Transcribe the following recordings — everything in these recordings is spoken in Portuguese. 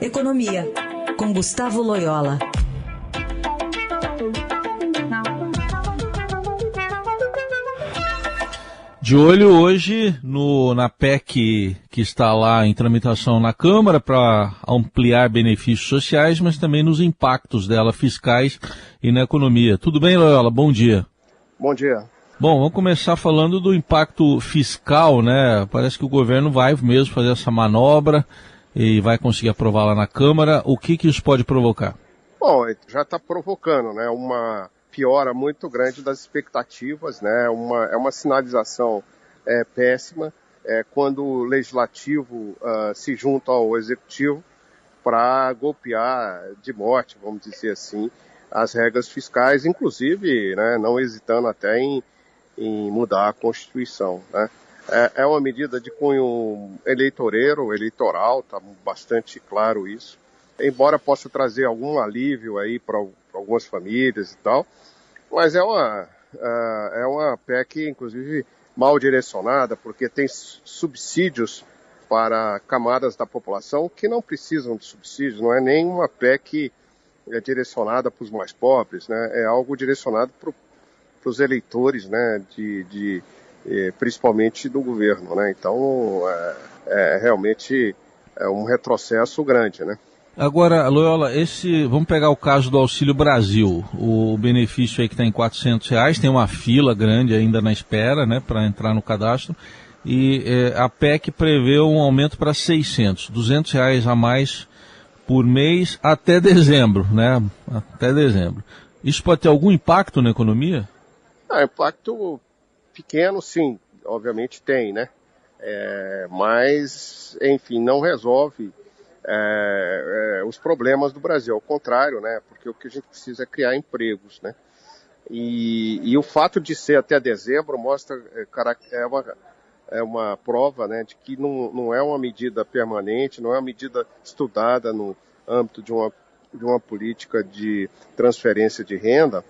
Economia, com Gustavo Loyola. De olho hoje no, na PEC que está lá em tramitação na Câmara para ampliar benefícios sociais, mas também nos impactos dela fiscais e na economia. Tudo bem, Loyola? Bom dia. Bom dia. Bom, vamos começar falando do impacto fiscal, né? Parece que o governo vai mesmo fazer essa manobra e vai conseguir aprovar lá na Câmara. O que, que isso pode provocar? Bom, já está provocando, né? Uma piora muito grande das expectativas, né? Uma, é uma sinalização é, péssima é, quando o legislativo uh, se junta ao executivo para golpear de morte, vamos dizer assim, as regras fiscais, inclusive, né, não hesitando até em, em mudar a Constituição, né? É, é uma medida de cunho eleitoreiro, eleitoral, está bastante claro isso. Embora possa trazer algum alívio aí para algumas famílias e tal, mas é uma, uh, é uma PEC, inclusive, mal direcionada, porque tem subsídios para camadas da população que não precisam de subsídios, não é nem uma PEC é direcionada para os mais pobres, né? é algo direcionado para os eleitores, né? de, de principalmente do governo. Né? Então, é, é realmente é um retrocesso grande. Né? Agora, Loyola, esse, vamos pegar o caso do Auxílio Brasil. O benefício aí que está em 400 reais, tem uma fila grande ainda na espera, né, para entrar no cadastro. E é, a PEC prevê um aumento para 600, 200 reais a mais por mês até dezembro, né? Até dezembro. Isso pode ter algum impacto na economia? Ah, impacto pequeno, sim, obviamente tem, né? É, mas, enfim, não resolve é, é, os problemas do Brasil. Ao contrário, né? Porque o que a gente precisa é criar empregos, né? E, e o fato de ser até dezembro mostra é, é uma, é uma prova né, de que não, não é uma medida permanente, não é uma medida estudada no âmbito de uma, de uma política de transferência de renda,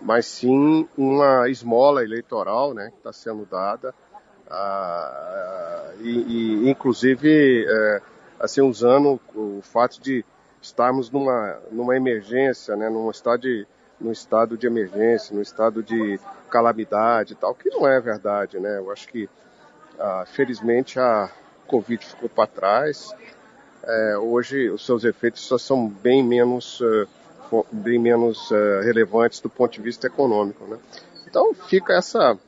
mas sim uma esmola eleitoral né, que está sendo dada, ah, e, e, inclusive é, assim, usando o fato de estarmos numa, numa emergência, né, num estado de, num estado de emergência, num estado de calamidade e tal, que não é verdade, né? Eu acho que, ah, felizmente, a Covid ficou para trás. É, hoje, os seus efeitos só são bem menos, uh, bem menos uh, relevantes do ponto de vista econômico, né? Então, fica essa,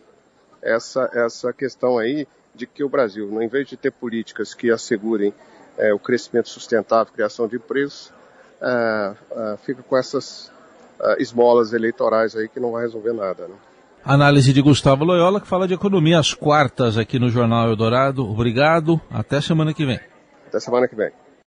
essa, essa questão aí de que o Brasil, em vez de ter políticas que assegurem é, o crescimento sustentável, criação de empregos, é, é, fica com essas esmolas eleitorais aí que não vai resolver nada. Né? Análise de Gustavo Loyola, que fala de economia às quartas aqui no Jornal Eldorado. Obrigado, até semana que vem. Até semana que vem.